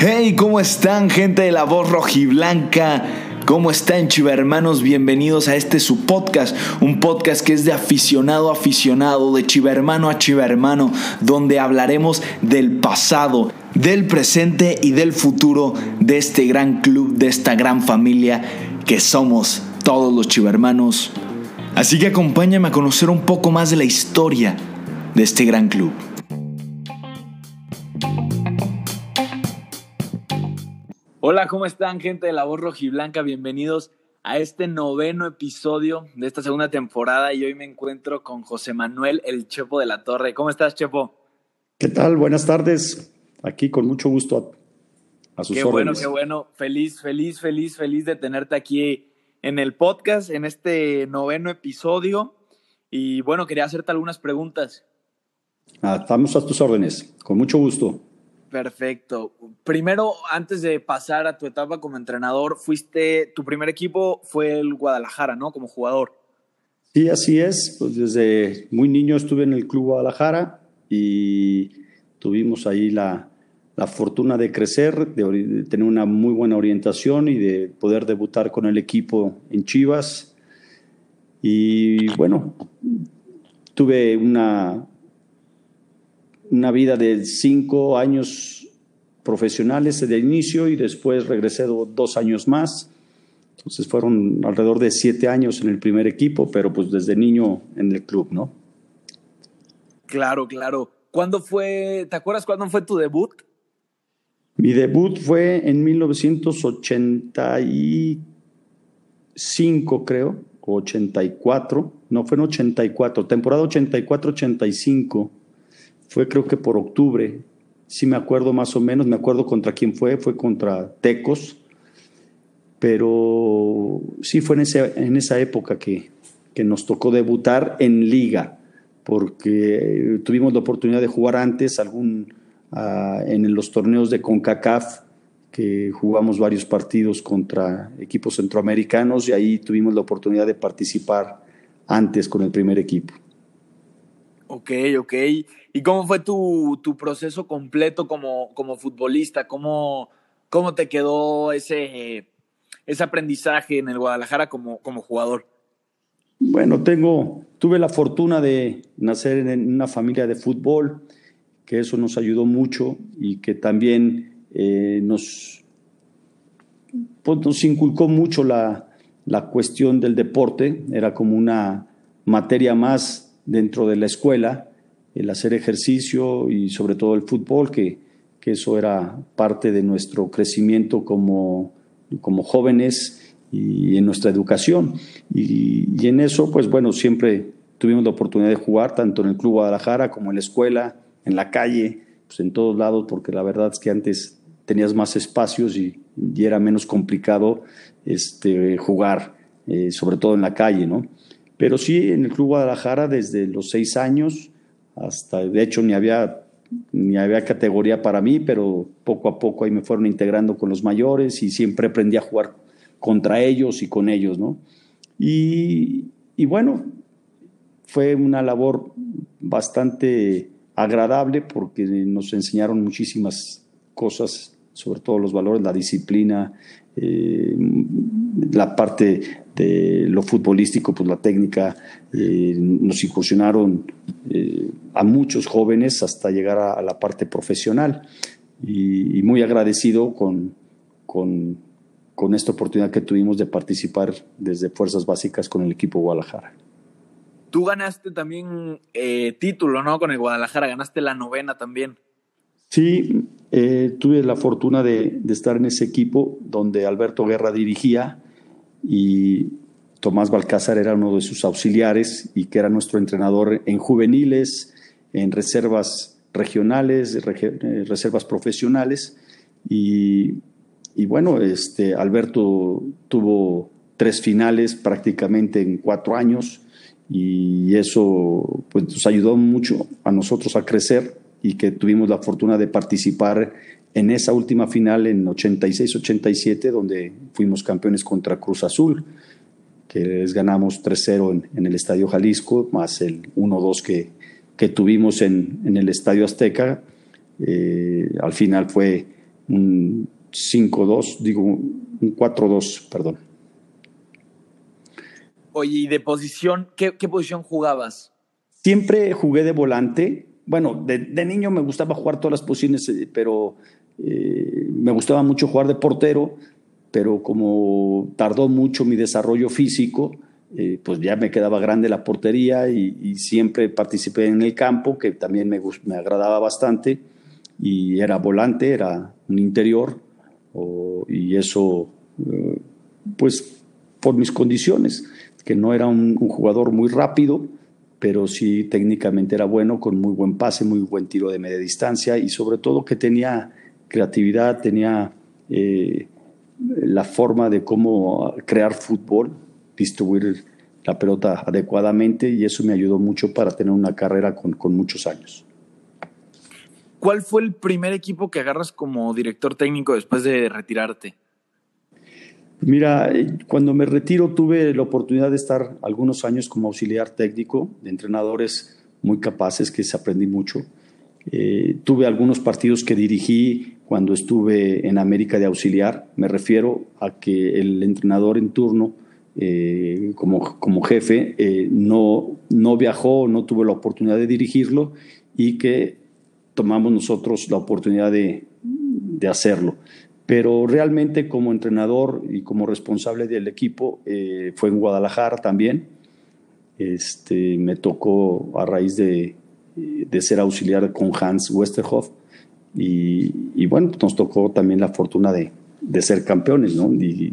Hey, ¿cómo están, gente de la voz rojiblanca? ¿Cómo están, chivermanos? Bienvenidos a este su podcast, un podcast que es de aficionado a aficionado, de chivermano a chivermano, donde hablaremos del pasado, del presente y del futuro de este gran club, de esta gran familia que somos todos los chivermanos. Así que acompáñame a conocer un poco más de la historia de este gran club. Hola, ¿cómo están, gente de la voz rojiblanca? Bienvenidos a este noveno episodio de esta segunda temporada y hoy me encuentro con José Manuel, el Chepo de la Torre. ¿Cómo estás, Chepo? ¿Qué tal? Buenas tardes. Aquí con mucho gusto a, a sus qué bueno, qué bueno. Feliz, feliz, feliz, feliz de tenerte aquí en el podcast, en este noveno episodio. Y bueno, quería hacerte algunas preguntas. Ah, estamos a tus órdenes, con mucho gusto. Perfecto. Primero, antes de pasar a tu etapa como entrenador, fuiste, tu primer equipo fue el Guadalajara, ¿no? Como jugador. Sí, así es. Pues desde muy niño estuve en el Club Guadalajara y tuvimos ahí la, la fortuna de crecer, de, de, tener una muy buena orientación y de poder debutar con el equipo en Chivas. Y bueno, tuve una, una vida de cinco años profesionales de inicio y después regresé dos años más. Entonces fueron alrededor de siete años en el primer equipo, pero pues desde niño en el club, ¿no? Claro, claro. ¿Cuándo fue, te acuerdas cuándo fue tu debut? Mi debut fue en 1985, creo, o 84. No, fue en 84, temporada 84-85 fue creo que por octubre, sí me acuerdo más o menos, me acuerdo contra quién fue, fue contra Tecos, pero sí fue en, ese, en esa época que, que nos tocó debutar en liga, porque tuvimos la oportunidad de jugar antes algún, uh, en los torneos de CONCACAF, que jugamos varios partidos contra equipos centroamericanos y ahí tuvimos la oportunidad de participar antes con el primer equipo. Ok, ok. ¿Y cómo fue tu, tu proceso completo como, como futbolista? ¿Cómo, ¿Cómo te quedó ese, ese aprendizaje en el Guadalajara como, como jugador? Bueno, tengo, tuve la fortuna de nacer en una familia de fútbol, que eso nos ayudó mucho y que también eh, nos, pues nos inculcó mucho la, la cuestión del deporte, era como una materia más dentro de la escuela, el hacer ejercicio y sobre todo el fútbol, que, que eso era parte de nuestro crecimiento como, como jóvenes y en nuestra educación. Y, en eso, pues bueno, siempre tuvimos la oportunidad de jugar tanto en el Club Guadalajara como en la escuela, en la calle, pues en todos lados, porque la verdad es que antes tenías más espacios y, y era menos complicado este, jugar, eh, sobre todo en la calle, ¿no? Pero sí, en el Club Guadalajara desde los seis años hasta, de hecho, ni había, ni había categoría para mí, pero poco a poco ahí me fueron integrando con los mayores y siempre aprendí a jugar contra ellos y con ellos, ¿no? Y, y bueno, fue una labor bastante agradable porque nos enseñaron muchísimas cosas, sobre todo los valores, la disciplina, eh, la parte de lo futbolístico, pues la técnica, eh, nos incursionaron eh, a muchos jóvenes hasta llegar a, a la parte profesional y, y muy agradecido con, con, con, esta oportunidad que tuvimos de participar desde Fuerzas Básicas con el equipo Guadalajara. Tú ganaste también eh, título, ¿no? Con el Guadalajara, ganaste la novena también. Sí, eh, tuve la fortuna de, estar en ese equipo donde Alberto Guerra dirigía y Tomás Balcázar era uno de sus auxiliares y que era nuestro entrenador en juveniles, en reservas regionales, reservas profesionales. Y, y bueno, este, Alberto tuvo tres finales prácticamente en cuatro años y eso pues, nos ayudó mucho a nosotros a crecer y que tuvimos la fortuna de participar en esa última final en 86-87, donde fuimos campeones contra Cruz Azul, que les ganamos 3-0 en, en, el Estadio Jalisco, más el 1-2 que, que, tuvimos en, en, el Estadio Azteca. Eh, al final fue un 5-2, digo, un 4-2, perdón. Oye, ¿y de posición? ¿Qué, posición jugabas? Siempre jugué de volante. Bueno, de, niño me gustaba jugar todas las posiciones, eh, pero eh, me gustaba mucho jugar de portero, pero como tardó mucho mi desarrollo físico, eh, pues ya me quedaba grande la portería y, siempre participé en el campo, que también me, me agradaba bastante, y era volante, era un interior, y eso, pues por mis condiciones que no era un, jugador muy rápido, pero sí técnicamente era bueno, con muy buen pase, muy buen tiro de media distancia y sobre todo que tenía creatividad, tenía eh, la forma de cómo crear fútbol, distribuir la pelota adecuadamente y eso me ayudó mucho para tener una carrera con, con muchos años. ¿Cuál fue el primer equipo que agarras como director técnico después de retirarte? Mira, cuando me retiro tuve la oportunidad de estar algunos años como auxiliar técnico de entrenadores muy capaces que se aprendí mucho. Eh, tuve algunos partidos que dirigí cuando estuve en América de auxiliar. Me refiero a que el entrenador en turno, eh, como, como jefe, eh, no, no viajó, no tuvo la oportunidad de dirigirlo y que tomamos nosotros la oportunidad de, de hacerlo pero realmente como entrenador y como responsable del equipo eh, fue en Guadalajara también. Este, me tocó a raíz de, de ser auxiliar con Hans Westerhoff y, bueno, nos tocó también la fortuna de, de ser campeones, ¿no? Y,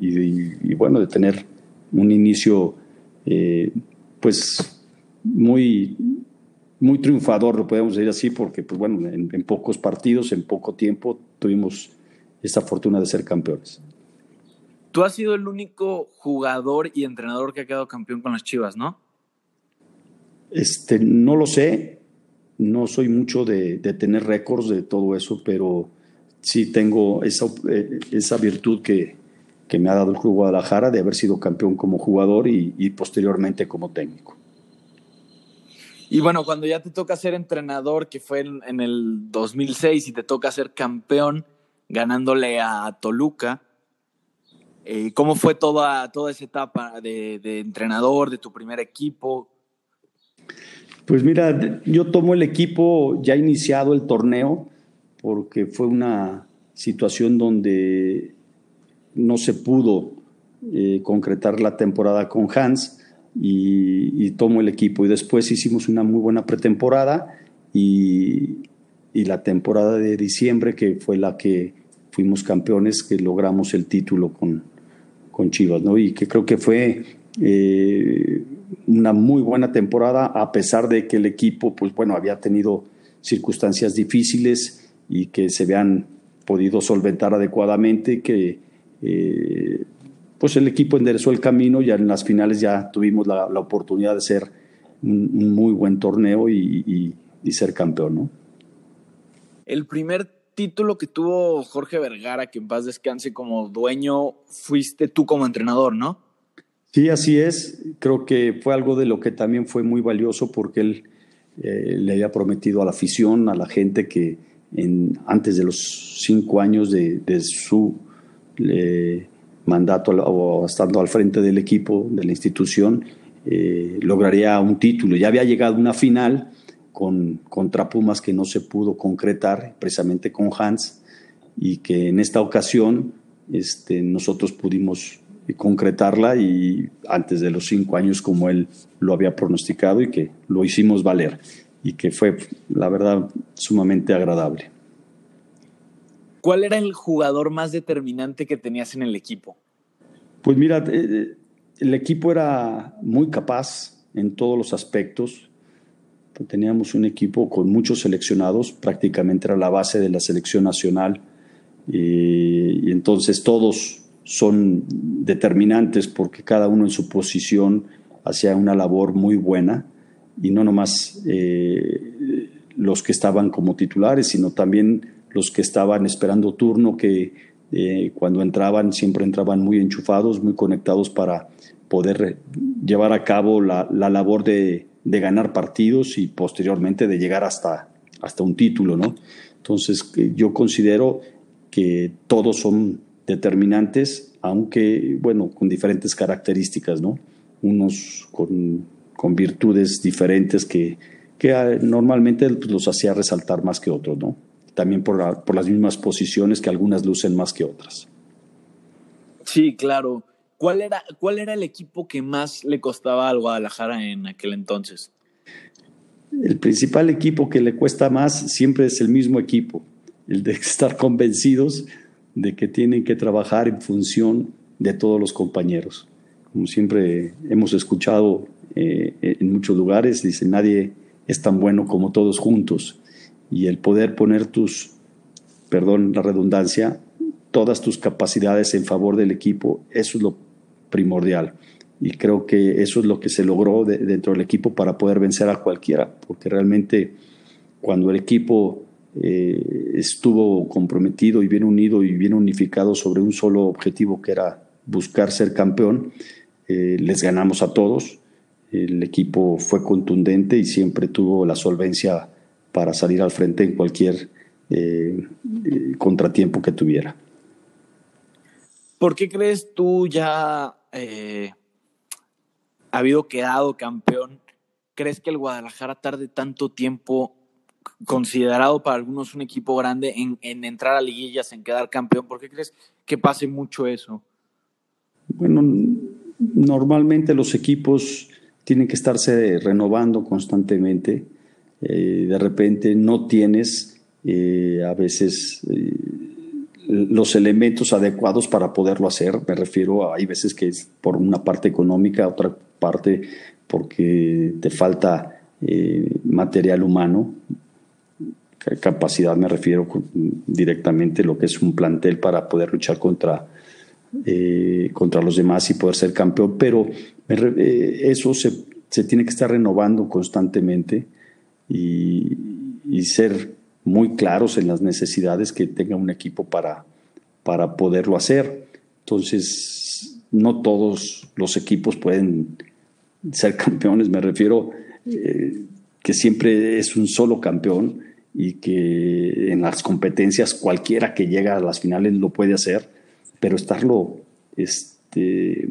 y, bueno, de tener un inicio eh, pues muy, muy triunfador, lo podemos decir así, porque pues bueno, en, pocos partidos, en poco tiempo, tuvimos esta fortuna de ser campeones. Tú has sido el único jugador y entrenador que ha quedado campeón con las Chivas, ¿no? Este, no lo sé, no soy mucho de, tener récords de todo eso, pero sí tengo esa, eh, esa virtud que, que, me ha dado el Club Guadalajara de haber sido campeón como jugador y posteriormente como técnico. Y bueno, cuando ya te toca ser entrenador, que fue en, el 2006, y te toca ser campeón ganándole a Toluca, eh, ¿cómo fue toda, toda esa etapa de, entrenador, de tu primer equipo? Pues mira, yo tomo el equipo ya iniciado el torneo, porque fue una situación donde no se pudo eh, concretar la temporada con Hans y, tomo el equipo. Y después hicimos una muy buena pretemporada y, y, la temporada de diciembre, que fue la que fuimos campeones, que logramos el título con, con Chivas, ¿no? Y que creo que fue eh, una muy buena temporada, a pesar de que el equipo, pues bueno, había tenido circunstancias difíciles y que se habían podido solventar adecuadamente, que eh, pues el equipo enderezó el camino, ya en las finales ya tuvimos la, oportunidad de ser un, muy buen torneo y, ser campeón, ¿no? El primer título que tuvo Jorge Vergara, que en paz descanse como dueño, fuiste tú como entrenador, ¿no? Sí, así es. Creo que fue algo de lo que también fue muy valioso porque él eh, le había prometido a la afición, a la gente que en, antes de los cinco años de, su mandato o estando al frente del equipo, de la institución, eh, lograría un título. Ya había llegado una final con, contra Pumas que no se pudo concretar, precisamente con Hans, y que en esta ocasión este, nosotros pudimos concretarla y antes de los cinco años como él lo había pronosticado y que lo hicimos valer y que fue, la verdad, sumamente agradable. ¿Cuál era el jugador más determinante que tenías en el equipo? Pues mira, eh, eh, el equipo era muy capaz en todos los aspectos. Teníamos un equipo con muchos seleccionados, prácticamente era la base de la selección nacional. Y, entonces todos son determinantes porque cada uno en su posición hacía una labor muy buena y no nomás eh, los que estaban como titulares, sino también los que estaban esperando turno, que eh, cuando entraban siempre entraban muy enchufados, muy conectados para poder llevar a cabo la, labor de, ganar partidos y posteriormente de llegar hasta, hasta un título, ¿no? Entonces, yo considero que todos son determinantes, aunque, bueno, con diferentes características, ¿no? Unos con, con virtudes diferentes que, que ah, normalmente pues, los hacía resaltar más que otros, ¿no? También por, por las mismas posiciones que algunas lucen más que otras. Sí, claro. ¿Cuál era, ¿Cuál era el equipo que más le costaba al Guadalajara en aquel entonces? El principal equipo que le cuesta más siempre es el mismo equipo, el de estar convencidos de que tienen que trabajar en función de todos los compañeros. Como siempre hemos escuchado eh, en muchos lugares, dice, nadie es tan bueno como todos juntos. Y el poder poner tus, perdón la redundancia, todas tus capacidades en favor del equipo, eso es lo primordial. Y creo que eso es lo que se logró dentro del equipo para poder vencer a cualquiera, porque realmente cuando el equipo eh, estuvo comprometido y bien unido y bien unificado sobre un solo objetivo que era buscar ser campeón, eh, les ganamos a todos. El equipo fue contundente y siempre tuvo la solvencia para salir al frente en cualquier eh, contratiempo que tuviera. ¿Por qué crees tú ya eh, habido quedado campeón? ¿Crees que el Guadalajara tarde tanto tiempo, considerado para algunos un equipo grande, en, entrar a liguillas, en quedar campeón? ¿Por qué crees que pase mucho eso? Bueno, normalmente los equipos tienen que estarse renovando constantemente. Eh, de repente no tienes eh, a veces los elementos adecuados para poderlo hacer. Me refiero a, hay veces que es por una parte económica, otra parte porque te falta eh, material humano. Capacidad me refiero directamente a lo que es un plantel para poder luchar contra, eh, contra los demás y poder ser campeón, pero eh, eso se, se, tiene que estar renovando constantemente y, y ser muy claros en las necesidades que tenga un equipo para, para poderlo hacer. Entonces, no todos los equipos pueden ser campeones, me refiero eh, que siempre es un solo campeón y que en las competencias cualquiera que llega a las finales lo puede hacer, pero estarlo este,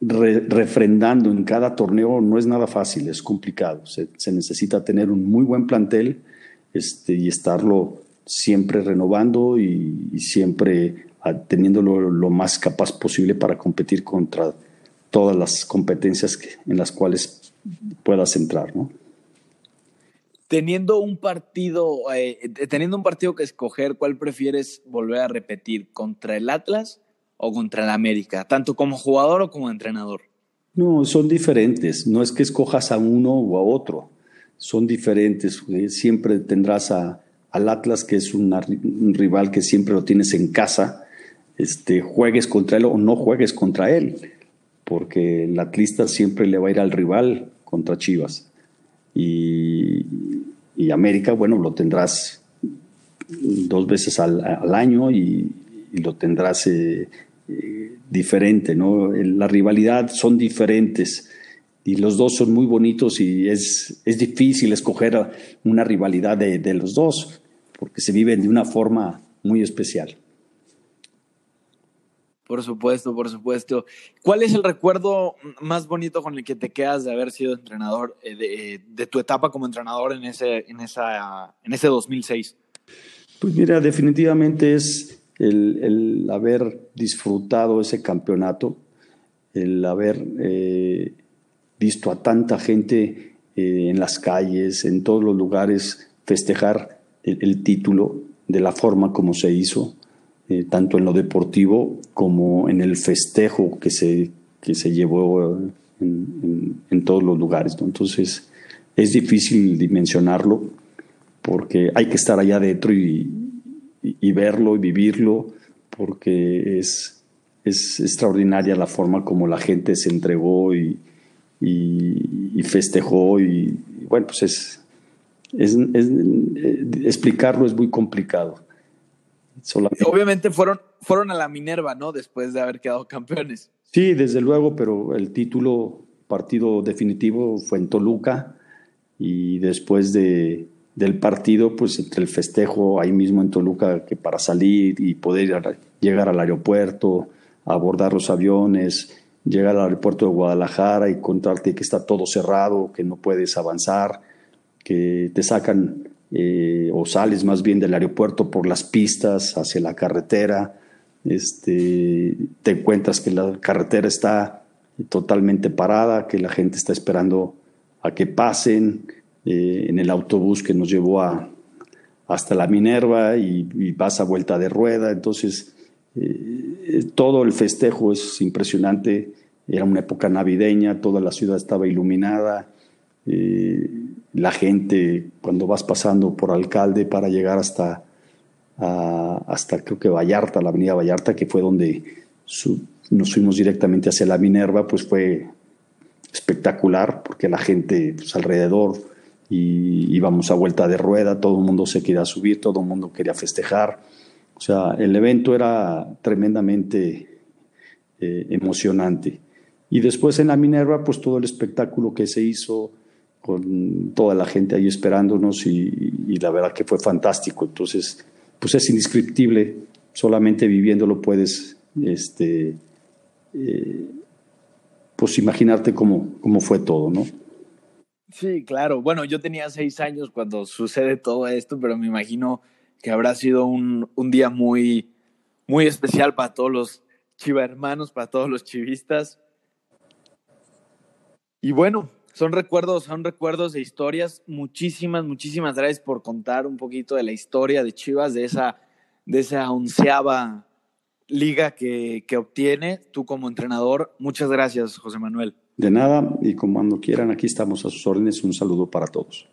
refrendando en cada torneo no es nada fácil, es complicado. Se, necesita tener un muy buen plantel este, y estarlo siempre renovando y, siempre teniéndolo lo más capaz posible para competir contra todas las competencias en las cuales puedas entrar, ¿no? Teniendo un partido, eh, teniendo un partido que escoger, ¿cuál prefieres volver a repetir? ¿Contra el Atlas o contra el América, tanto como jugador o como entrenador? No, son diferentes. No es que escojas a uno o a otro. Son diferentes. Siempre tendrás a, al Atlas, que es un rival que siempre lo tienes en casa. Este, juegues contra él o no juegues contra él, porque el atlista siempre le va a ir al rival contra Chivas. Y, América, bueno, lo tendrás dos veces al, año y, lo tendrás eh, diferente, ¿no? La rivalidad son diferentes y los dos son muy bonitos y es, es difícil escoger una rivalidad de, de, los dos porque se viven de una forma muy especial. Por supuesto, por supuesto. ¿Cuál es el recuerdo más bonito con el que te quedas de haber sido entrenador, eh, de, de tu etapa como entrenador en ese, en, esa, en ese 2006? Pues mira, definitivamente es el, haber disfrutado ese campeonato, el haber eh, visto a tanta gente eh, en las calles, en todos los lugares, festejar el, título de la forma como se hizo, eh, tanto en lo deportivo como en el festejo que se, que se llevó en, todos los lugares. Entonces, es difícil dimensionarlo porque hay que estar allá adentro y, y, verlo y vivirlo, porque es, es extraordinaria la forma como la gente se entregó y, y, festejó y, bueno, pues es, es, eh, explicarlo es muy complicado. Obviamente fueron, fueron a la Minerva, ¿no? Después de haber quedado campeones. Sí, desde luego, pero el título, partido definitivo fue en Toluca y después de, del partido, pues entre el festejo ahí mismo en Toluca, que para salir y poder llegar al aeropuerto, abordar los aviones, llegar al aeropuerto de Guadalajara y contarte que está todo cerrado, que no puedes avanzar, que te sacan eh, o sales más bien del aeropuerto por las pistas hacia la carretera, este, te encuentras que la carretera está totalmente parada, que la gente está esperando a que pasen eh, en el autobús que nos llevó a, hasta la Minerva y, vas a vuelta de rueda. Entonces, eh, todo el festejo es impresionante. Era una época navideña, toda la ciudad estaba iluminada. Eh, la gente, cuando vas pasando por alcalde para llegar hasta, hasta creo que Vallarta, la avenida Vallarta, que fue donde nos fuimos directamente hacia la Minerva, pues fue espectacular, porque la gente pues, alrededor y íbamos a vuelta de rueda, todo el mundo se quería subir, todo el mundo quería festejar. O sea, el evento era tremendamente eh, emocionante. Y después en la Minerva, pues todo el espectáculo que se hizo con toda la gente ahí esperándonos y, la verdad que fue fantástico. Entonces, pues es indescriptible, solamente viviéndolo puedes este, eh, pues imaginarte cómo, cómo fue todo, ¿no? Sí, claro. Bueno, yo tenía seis años cuando sucede todo esto, pero me imagino que habrá sido un, un día muy, muy especial para todos los chiva hermanos, para todos los chivistas. Y bueno, son recuerdos, son recuerdos de historias. Muchísimas, muchísimas gracias por contar un poquito de la historia de Chivas, de esa, de esa onceava liga que, que obtiene tú como entrenador. Muchas gracias, José Manuel. De nada, y como cuando quieran, aquí estamos a sus órdenes. Un saludo para todos.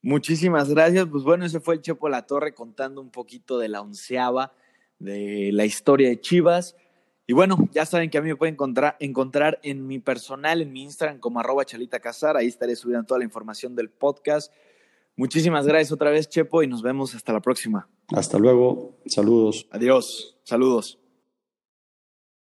Muchísimas gracias. Pues bueno, ese fue el Chepo La Torre contando un poquito de la onceava, de la historia de Chivas. Y bueno, ya saben que a mí me pueden encontrar, encontrar en mi personal, en mi Instagram como arroba chalita casar. Ahí estaré subiendo toda la información del podcast. Muchísimas gracias otra vez, Chepo, y nos vemos hasta la próxima. Hasta luego. Saludos. Adiós. Saludos.